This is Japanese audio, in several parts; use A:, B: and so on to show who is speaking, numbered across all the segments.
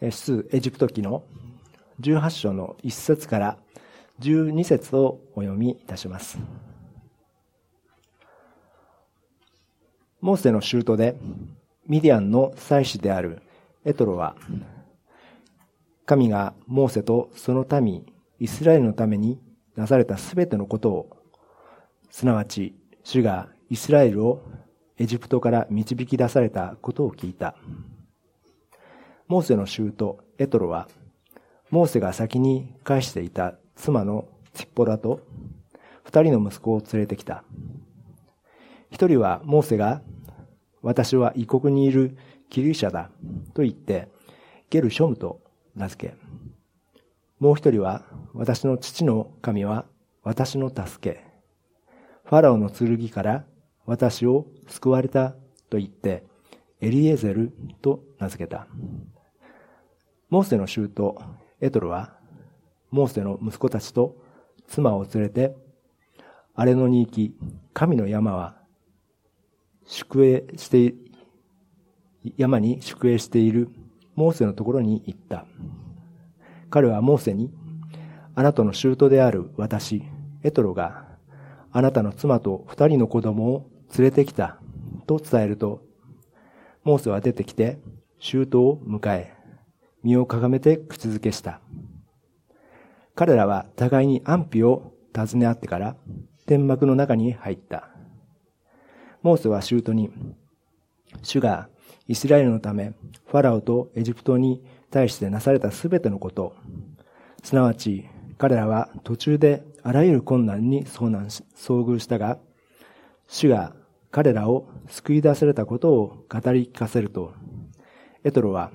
A: 出エジプト記の18章の1節から12節をお読みいたします。モーセの舅でミディアンの祭司であるエトロは神がモーセとその民イスラエルのためになされたすべてのことをすなわち主がイスラエルをエジプトから導き出されたことを聞いた。モーセの舅エトロは、モーセが先に返していた妻のチッポラと二人の息子を連れてきた。一人はモーセが、私は異国にいるキリシャだと言って、ゲルショムと名付け。もう一人は、私の父の神は私の助け。ファラオの剣から私を救われたと言って、エリエゼルと名付けた。モーセの舅エトロは、モーセの息子たちと妻を連れて、荒れ野に行き、神の山は、宿営して、山に宿営しているモーセのところに行った。彼はモーセに、あなたの舅である私、エトロが、あなたの妻と二人の子供を連れてきた、と伝えると、モーセは出てきて、舅を迎え、身をかがめて口づけした。彼らは互いに安否を尋ね合ってから天幕の中に入った。モーセは舅に、主がイスラエルのため、ファラオとエジプトに対してなされたすべてのこと、すなわち彼らは途中であらゆる困難に遭難し、遭遇したが、主が彼らを救い出されたことを語り聞かせると、エトロは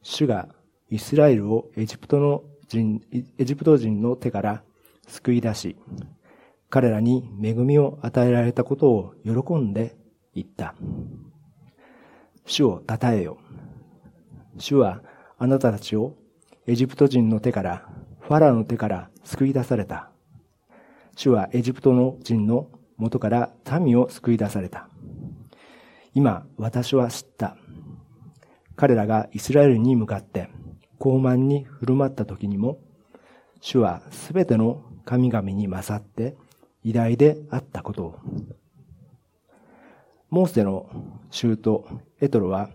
A: 主がイスラエルをエジプトの人、エジプト人の手から救い出し、彼らに恵みを与えられたことを喜んで言った。主を称えよ。主はあなたたちをエジプト人の手から、ファラの手から救い出された。主はエジプトの人の元から民を救い出された。今、私は知った。彼らがイスラエルに向かって、傲慢に振る舞った時にも、主はすべての神々に勝って偉大であったことを。モーセの衆とエトロは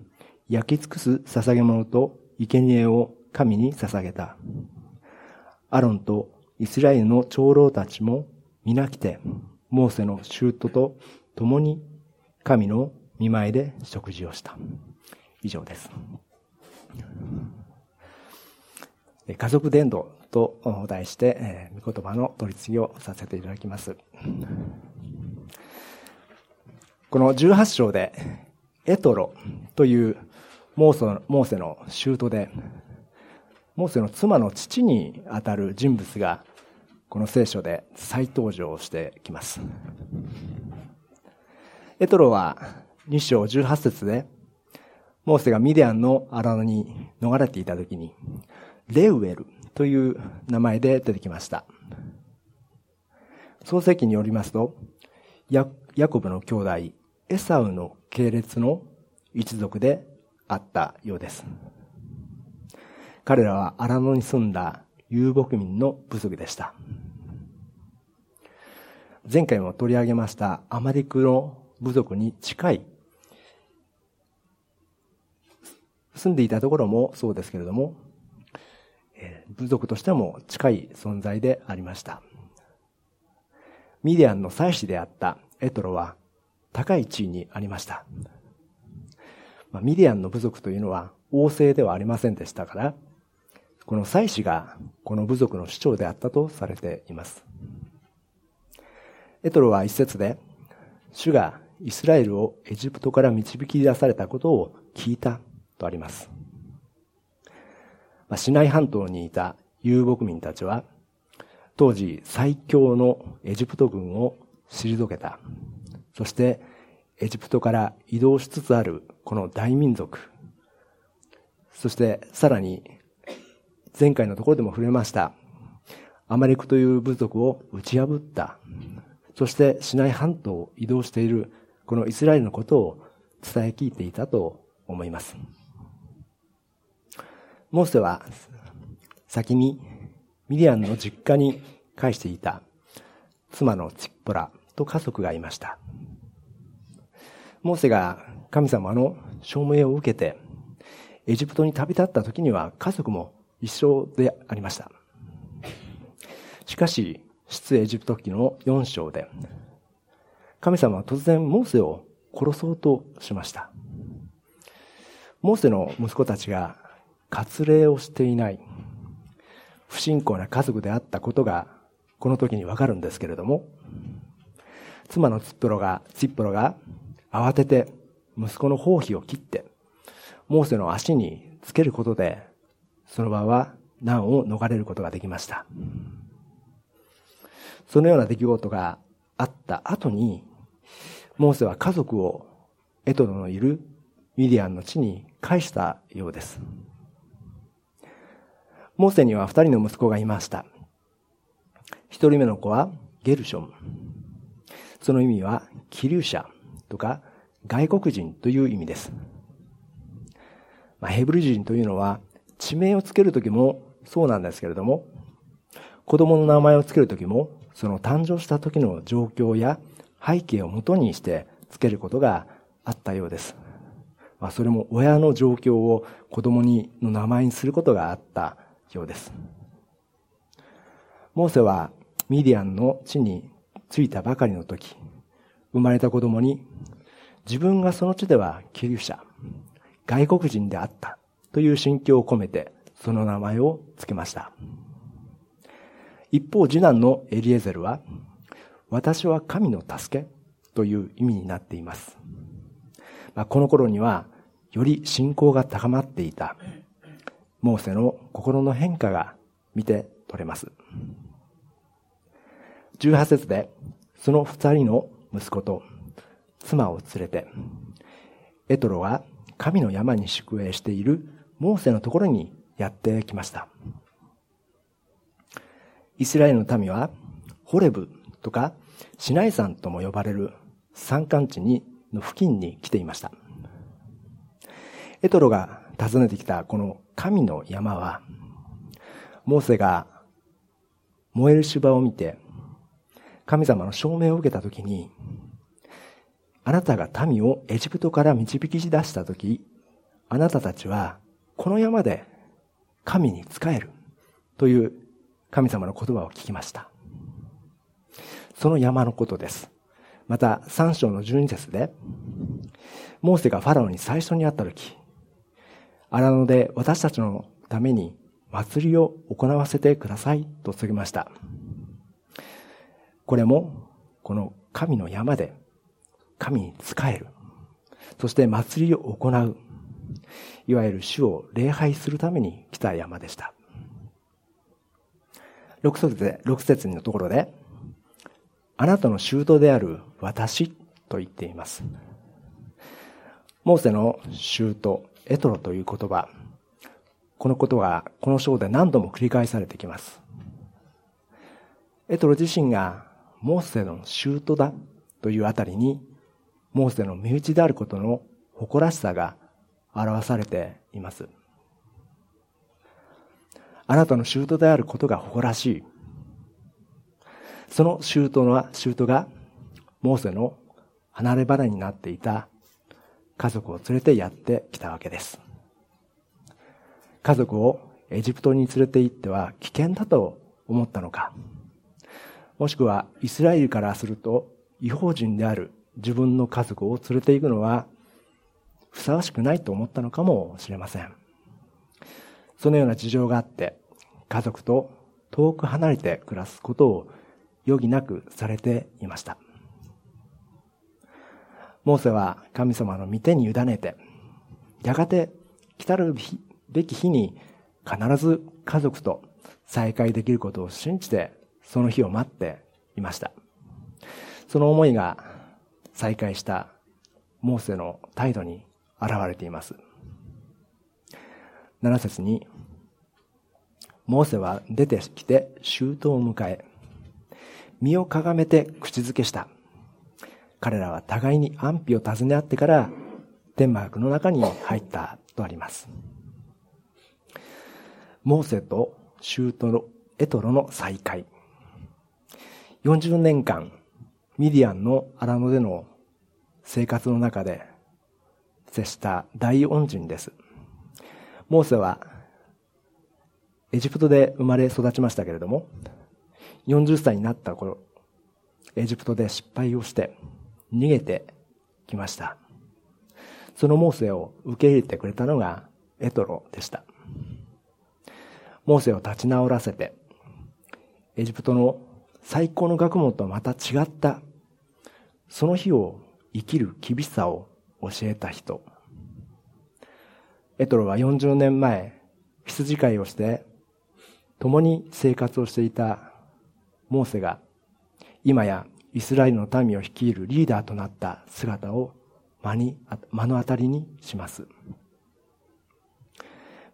A: 焼き尽くす捧げ物と生贄を神に捧げた。アロンとイスラエルの長老たちも皆来て、モーセの衆とと共に神の見舞いで食事をした。以上です。家族伝道と題して、え御言葉の取り次ぎをさせていただきます。この18章で、エトロというモーセの舅で、モーセの妻の父にあたる人物が、この聖書で再登場してきます。エトロは2章18節で、モーセがミディアンの荒野に逃れていた時に、レウエルという名前で出てきました。創世記によりますと、ヤコブの兄弟、エサウの系列の一族であったようです。彼らは荒野に住んだ遊牧民の部族でした。前回も取り上げましたアマリクの部族に近い住んでいたところもそうですけれども、部族としても近い存在でありました。ミディアンの祭司であったエトロは高い地位にありました。まあ、ミディアンの部族というのは王政ではありませんでしたから、この祭司がこの部族の首長であったとされています。エトロは一節で、主がイスラエルをエジプトから導き出されたことを聞いたとあります。シナイ半島にいた遊牧民たちは、当時最強のエジプト軍を退けた。そして、エジプトから移動しつつあるこの大民族。そしてさらに前回のところでも触れました。アマレクという部族を打ち破った。そしてシナイ半島を移動しているこのイスラエルのことを伝え聞いていたと思います。モーセは先にミディアンの実家に返していた妻のチッポラと家族がいました。モーセが神様の証明を受けてエジプトに旅立った時には家族も一緒でありました。しかし、出エジプト記の4章で、神様は突然モーセを殺そうとしました。モーセの息子たちが割礼をしていない不信仰な家族であったことがこの時にわかるんですけれども、妻のツップロが、ツップロが慌てて息子の包皮を切って、モーセの足につけることで、その場は難を逃れることができました。そのような出来事があった後に、モーセは家族をエトロのいるミディアンの地に返したようです。モーセには二人の息子がいました。一人目の子はゲルション。その意味は、気流者とか外国人という意味です。まあ、ヘブル人というのは、地名をつけるときもそうなんですけれども、子供の名前をつけるときも、その誕生した時の状況や背景をもとにしてつけることがあったようです。まあ、それも親の状況を子供にの名前にすることがあったようです。モーセはミディアンの地に着いたばかりの時、生まれた子供に自分がその地ではキリ者、外国人であったという心境を込めてその名前を付けました。一方、次男のエリエゼルは、私は神の助けという意味になっています。まあ、この頃には、より信仰が高まっていた、モーセの心の変化が見て取れます。18節で、その二人の息子と妻を連れて、エトロは神の山に宿営しているモーセのところにやってきました。イスラエルの民は、ホレブとかシナイ山とも呼ばれる山間地にの付近に来ていました。エトロが訪ねてきたこの神の山は、モーセが燃える芝を見て、神様の証明を受けたときに、あなたが民をエジプトから導き出したとき、あなたたちはこの山で神に仕えるという神様の言葉を聞きました。その山のことです。また、3章の12節で、モーセがファラオに最初に会った時、荒野で私たちのために祭りを行わせてくださいと告げました。これも、この神の山で神に仕える。そして祭りを行う。いわゆる主を礼拝するために来た山でした。6節で、6節のところで、あなたの舅である私と言っています。モーセの舅、エトロという言葉、このことはこの章で何度も繰り返されてきます。エトロ自身がモーセの舅だというあたりに、モーセの身内であることの誇らしさが表されています。あなたの舅であることが誇らしい。その舅は、舅が、モーセの離れ離れになっていた家族を連れてやってきたわけです。家族をエジプトに連れて行っては危険だと思ったのか、もしくはイスラエルからすると違法人である自分の家族を連れて行くのはふさわしくないと思ったのかもしれません。そのような事情があって、家族と遠く離れて暮らすことを余儀なくされていました。モーセは神様の御手に委ねて、やがて来たるべき日に必ず家族と再会できることを信じて、その日を待っていました。その思いが再会したモーセの態度に現れています。7節に、モーセは出てきて周到を迎え、身をかがめて口づけした。彼らは互いに安否を尋ね合ってから、デンマークの中に入ったとあります。モーセとシュートのエトロの再会。40年間、ミディアンの荒野での生活の中で接した大恩人です。モーセはエジプトで生まれ育ちましたけれども、40歳になった頃、エジプトで失敗をして逃げてきました。そのモーセを受け入れてくれたのがエトロでした。モーセを立ち直らせて、エジプトの最高の学問とまた違った、その日を生きる厳しさを教えた人。エトロは40年前、羊飼いをして、共に生活をしていたモーセが、今やイスラエルの民を率いるリーダーとなった姿を目に目の当たりにします。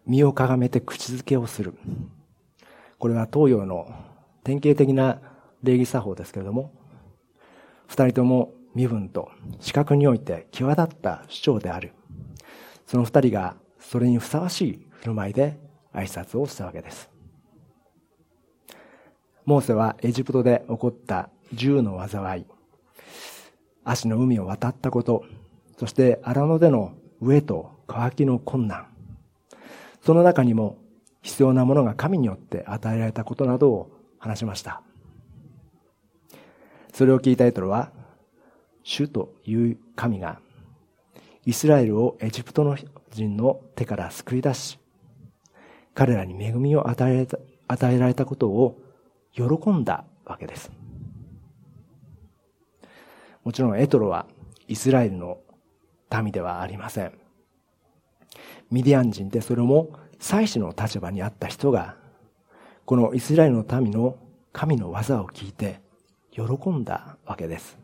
A: 身をかがめて口づけをする。これは東洋の典型的な礼儀作法ですけれども、二人とも身分と資格において際立った主張である。その二人がそれにふさわしい振る舞いで挨拶をしたわけです。モーセはエジプトで起こった銃の災い、足の海を渡ったこと、そして荒野での飢えと乾きの困難、その中にも必要なものが神によって与えられたことなどを話しました。それを聞いたエトロは、主という神がイスラエルをエジプトの人の手から救い出し、彼らに恵みを与えられたことを喜んだわけです。もちろんエトロはイスラエルの民ではありません。ミディアン人でそれも祭司の立場にあった人が、このイスラエルの民の神の技を聞いて喜んだわけです。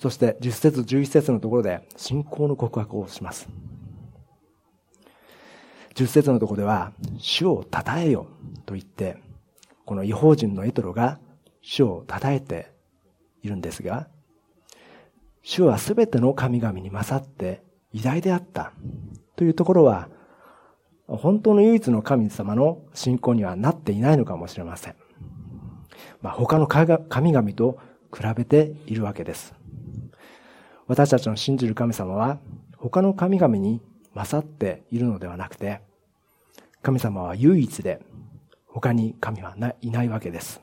A: そして10節11節のところで信仰の告白をします。10節のところでは、主を称えよと言って、この違法人のエトロが主を称えているんですが、主はすべての神々に勝って偉大であったというところは、本当の唯一の神様の信仰にはなっていないのかもしれません。まあ、他の神々と比べているわけです。私たちの信じる神様は他の神々に勝っているのではなくて、神様は唯一で他に神はいないわけです。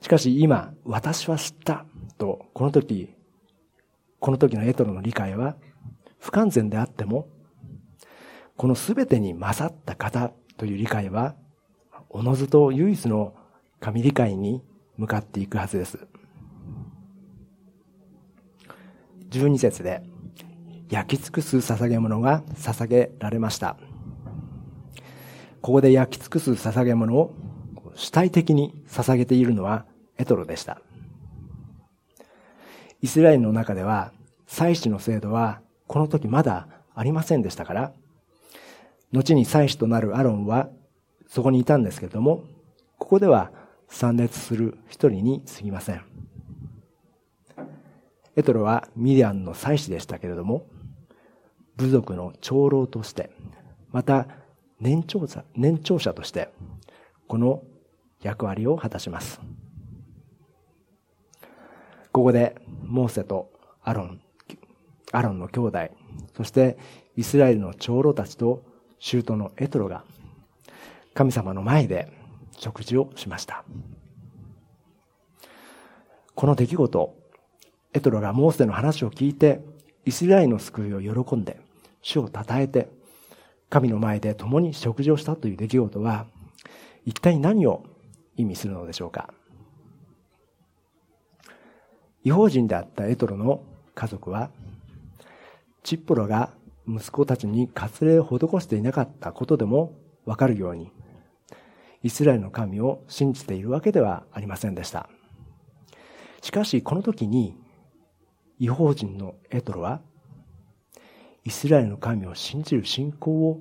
A: しかし今、私は知ったと、この時、この時のエトロの理解は不完全であっても、この全てに勝った方という理解は、おのずと唯一の神理解に向かっていくはずです。12節で、焼き尽くす捧げ物が捧げられました。ここで焼き尽くす捧げ物を主体的に捧げているのはエトロでした。イスラエルの中では祭司の制度はこの時まだありませんでしたから、後に祭司となるアロンはそこにいたんですけれども、ここでは参列する一人に過ぎません。エトロはミディアンの祭司でしたけれども、部族の長老として、また年長者、年長者として、この役割を果たします。ここで、モーセとアロン、アロンの兄弟、そしてイスラエルの長老たちと舅のエトロが、神様の前で食事をしました。この出来事、エトロがモーセの話を聞いて、イスラエルの救いを喜んで、主を称えて、神の前で共に食事をしたという出来事は、一体何を意味するのでしょうか？違法人であったエトロの家族は、チッポロが息子たちに割礼を施していなかったことでもわかるように、イスラエルの神を信じているわけではありませんでした。しかし、この時に、違法人のエトロは、イスラエルの神を信じる信仰を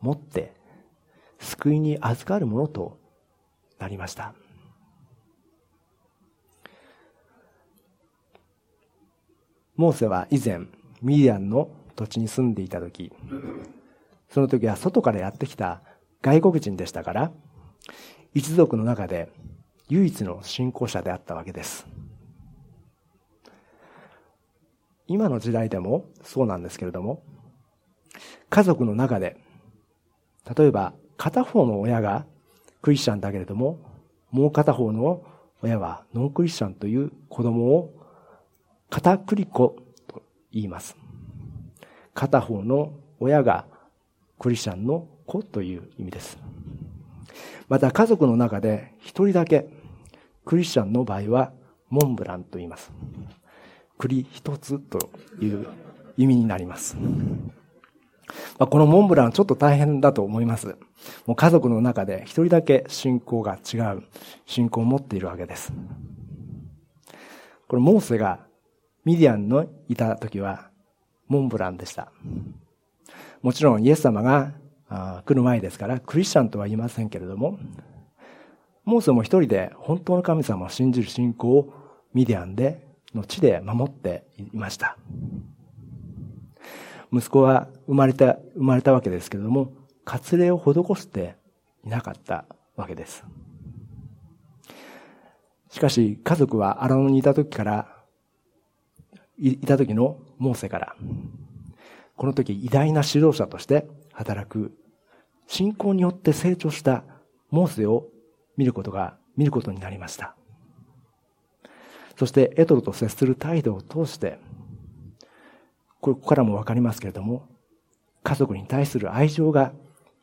A: 持って、救いに預かるものとなりました。モーセは以前、ミディアンの土地に住んでいた時、その時は外からやってきた外国人でしたから、一族の中で唯一の信仰者であったわけです。今の時代でもそうなんですけれども、家族の中で、例えば片方の親がクリスチャンだけれども、もう片方の親はノンクリスチャンという子供を片栗粉と言います。片方の親がクリスチャンの子という意味です。また家族の中で一人だけクリスチャンの場合はモンブランと言います。栗一つという意味になります。まあ、このモンブランちょっと大変だと思います。もう家族の中で一人だけ信仰が違う信仰を持っているわけです。これモーセがミディアンのいた時はモンブランでした。もちろんイエス様が来る前ですからクリスチャンとは言いませんけれども、モーセも一人で本当の神様を信じる信仰をミディアンでの地で守っていました。息子は生まれた、生まれたわけですけれども、割礼を施していなかったわけです。しかし、家族は荒野にいた時から、いた時のモーセから、この時偉大な指導者として働く、信仰によって成長したモーセを見ることが、見ることになりました。そしてエトロと接する態度を通して、ここからもわかりますけれども、家族に対する愛情が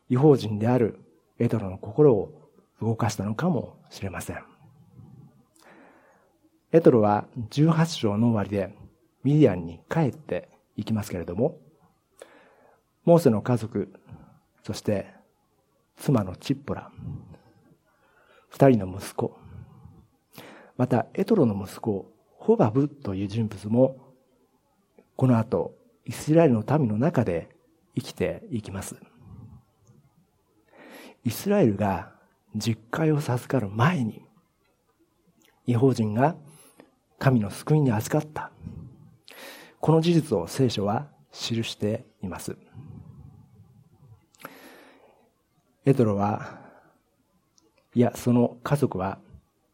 A: 違法人であるエトロの心を動かしたのかもしれません。エトロは18章の終わりでミディアンに帰っていきますけれども、モーセの家族、そして妻のチッポラ、二人の息子、また、エトロの息子、ホバブという人物も、この後、イスラエルの民の中で生きていきます。イスラエルが実会を授かる前に、違法人が神の救いに預かった。この事実を聖書は記しています。エトロは、いや、その家族は、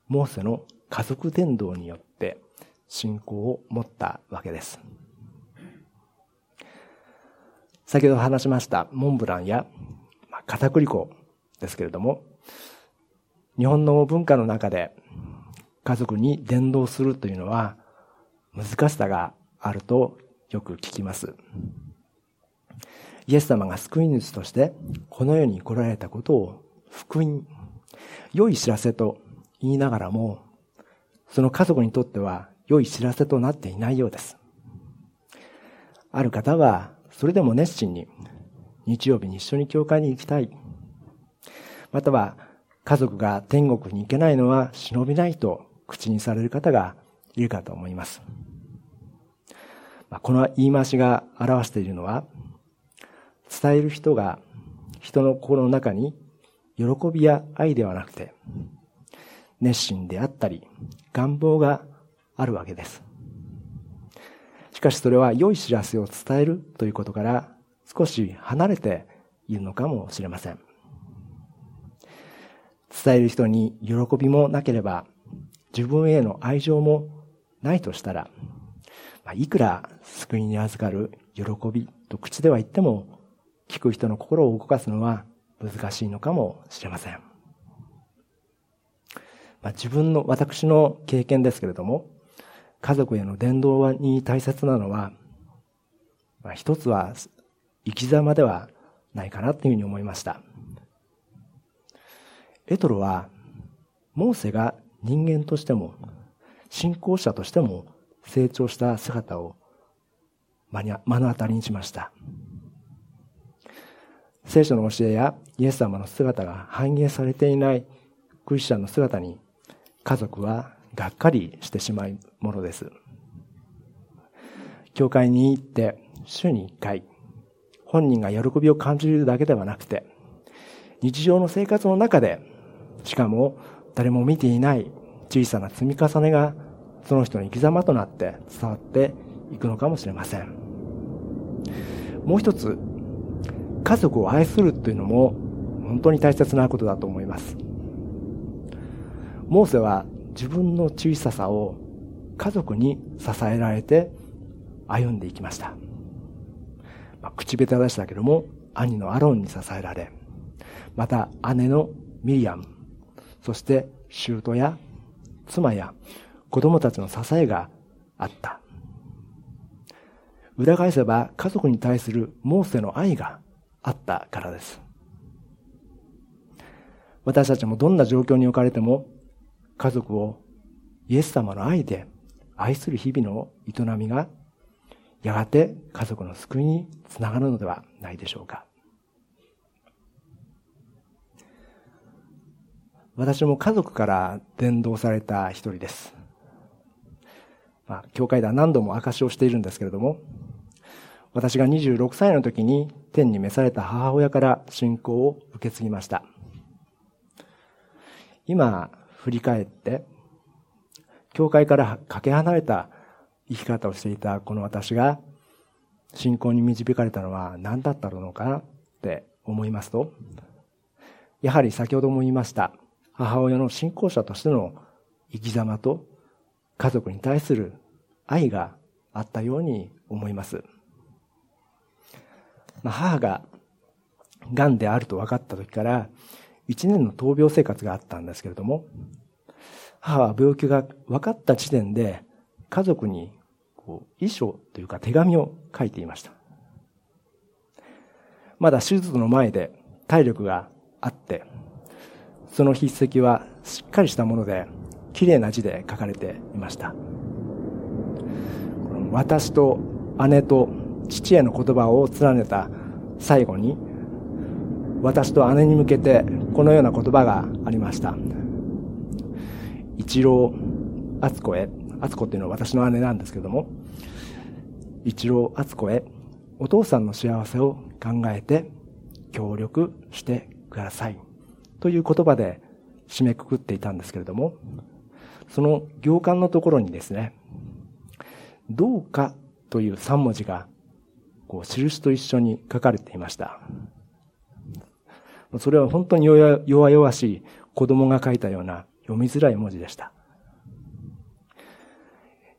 A: モーセの家族伝道によって信仰を持ったわけです。先ほど話しましたモンブランや片栗粉ですけれども、日本の文化の中で家族に伝道するというのは難しさがあるとよく聞きます。イエス様が救い主としてこの世に来られたことを福音、良い知らせと言いながらもその家族にとっては良い知らせとなっていないようです。ある方は、それでも熱心に、日曜日に一緒に教会に行きたい。または、家族が天国に行けないのは忍びないと口にされる方がいるかと思います。この言い回しが表しているのは、伝える人が人の心の中に喜びや愛ではなくて、熱心であったり、願望があるわけです。しかしそれは良い知らせを伝えるということから少し離れているのかもしれません。伝える人に喜びもなければ自分への愛情もないとしたら、まあいくら救いに預かる喜びと口では言っても聞く人の心を動かすのは難しいのかもしれません。まあ、自分の、私の経験ですけれども、家族への伝道に大切なのは、まあ、一つは生き様ではないかなというふうに思いました。エトロは、モーセが人間としても、信仰者としても成長した姿を目の当たりにしました。聖書の教えやイエス様の姿が反映されていないクリスチャンの姿に家族はがっかりしてしまうものです。教会に行って週に一回、本人が喜びを感じるだけではなくて、日常の生活の中で、しかも誰も見ていない小さな積み重ねがその人の生き様となって伝わっていくのかもしれません。もう一つ、家族を愛するというのも本当に大切なことだと思います。モーセは自分の小ささを家族に支えられて歩んでいきました。まあ、口下手でしたけども、兄のアロンに支えられ、また姉のミリアム、そして舅や妻や子供たちの支えがあった。裏返せば家族に対するモーセの愛があったからです。私たちもどんな状況に置かれても家族をイエス様の愛で愛する日々の営みがやがて家族の救いにつながるのではないでしょうか。私も家族から伝道された一人です。まあ、教会では何度も証をしているんですけれども、私が26歳の時に天に召された母親から信仰を受け継ぎました。今、振り返って、教会からかけ離れた生き方をしていたこの私が信仰に導かれたのは何だったのかなって思いますと、やはり先ほども言いました、母親の信仰者としての生き様と家族に対する愛があったように思います。まあ、母が癌であると分かった時から1年の闘病生活があったんですけれども、母は病気が分かった時点で家族にこう遺書というか手紙を書いていました。まだ手術の前で体力があって、その筆跡はしっかりしたもので、綺麗な字で書かれていました。私と姉と父への言葉を連ねた最後に、私と姉に向けてこのような言葉がありました。一郎敦子へ、敦子っていうのは私の姉なんですけども、一郎敦子へ、お父さんの幸せを考えて協力してください。という言葉で締めくくっていたんですけれども、その行間のところにですね、どうかという三文字が、こう、印と一緒に書かれていました。それは本当に弱々しい子供が書いたような読みづらい文字でした。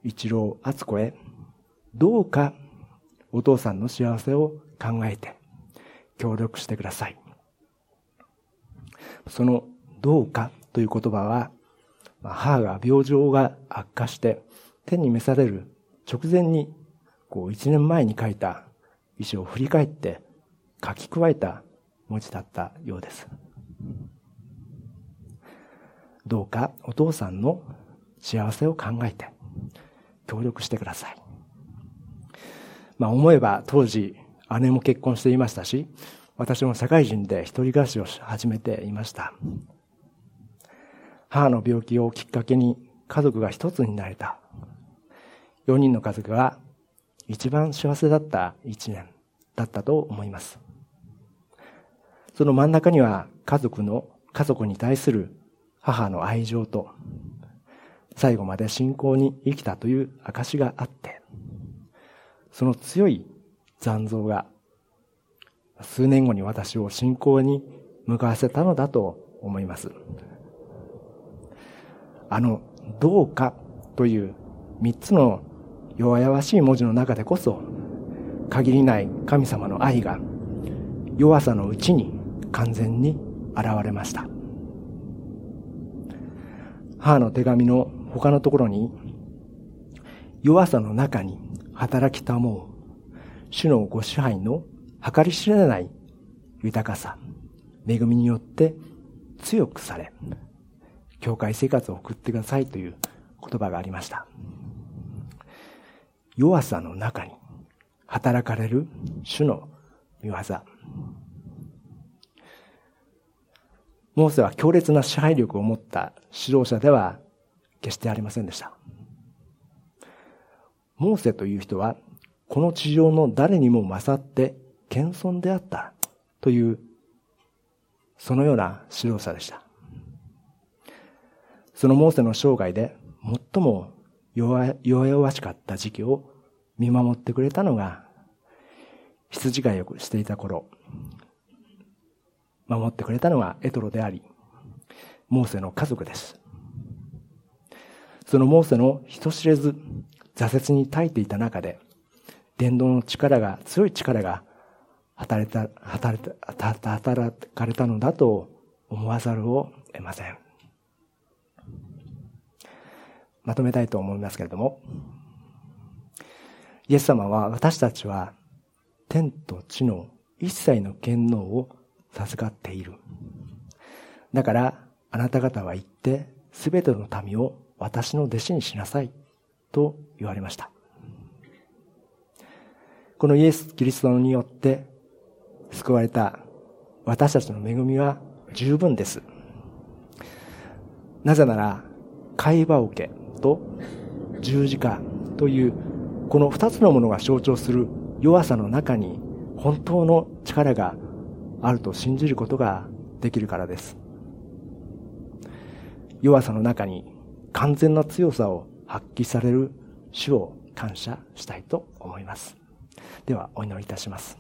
A: 一郎敦子へ、どうかお父さんの幸せを考えて協力してください。そのどうかという言葉は、母が病状が悪化して天に召される直前にこう一年前に書いた意思を振り返って書き加えた文字だったようです。どうかお父さんの幸せを考えて協力してください。まあ思えば当時姉も結婚していましたし、私も社会人で一人暮らしを始めていました。母の病気をきっかけに家族が一つになれた。4人の家族が一番幸せだった一年だったと思います。その真ん中には家族の、家族に対する母の愛情と、最後まで信仰に生きたという証があって、その強い残像が数年後に私を信仰に向かわせたのだと思います。あの、どうかという三つの弱々しい文字の中でこそ、限りない神様の愛が弱さのうちに完全に現れました。母の手紙の他のところに、弱さの中に働きたもう、主のご支配の計り知れない豊かさ、恵みによって強くされ、教会生活を送ってくださいという言葉がありました。弱さの中に働かれる主の見業。モーセは強烈な支配力を持った指導者では決してありませんでした。モーセという人は、この地上の誰にも勝って謙遜であったという、そのような指導者でした。そのモーセの生涯で最も弱々しかった時期を見守ってくれたのが、羊飼いをしていた頃、守ってくれたのがエトロであり、モーセの家族です。そのモーセの人知れず挫折に耐えていた中で、伝道の力が、強い力が働いた、働いた、働かれたのだと思わざるを得ません。まとめたいと思いますけれども、イエス様は私たちは天と地の一切の権能を授かっている。だからあなた方は行ってすべての民を私の弟子にしなさいと言われました。このイエス・キリストによって救われた私たちの恵みは十分です。なぜなら、会話を受けと十字架というこの二つのものが象徴する弱さの中に本当の力があると信じることができるからです。弱さの中に完全な強さを発揮される主を感謝したいと思います。では、お祈りいたします。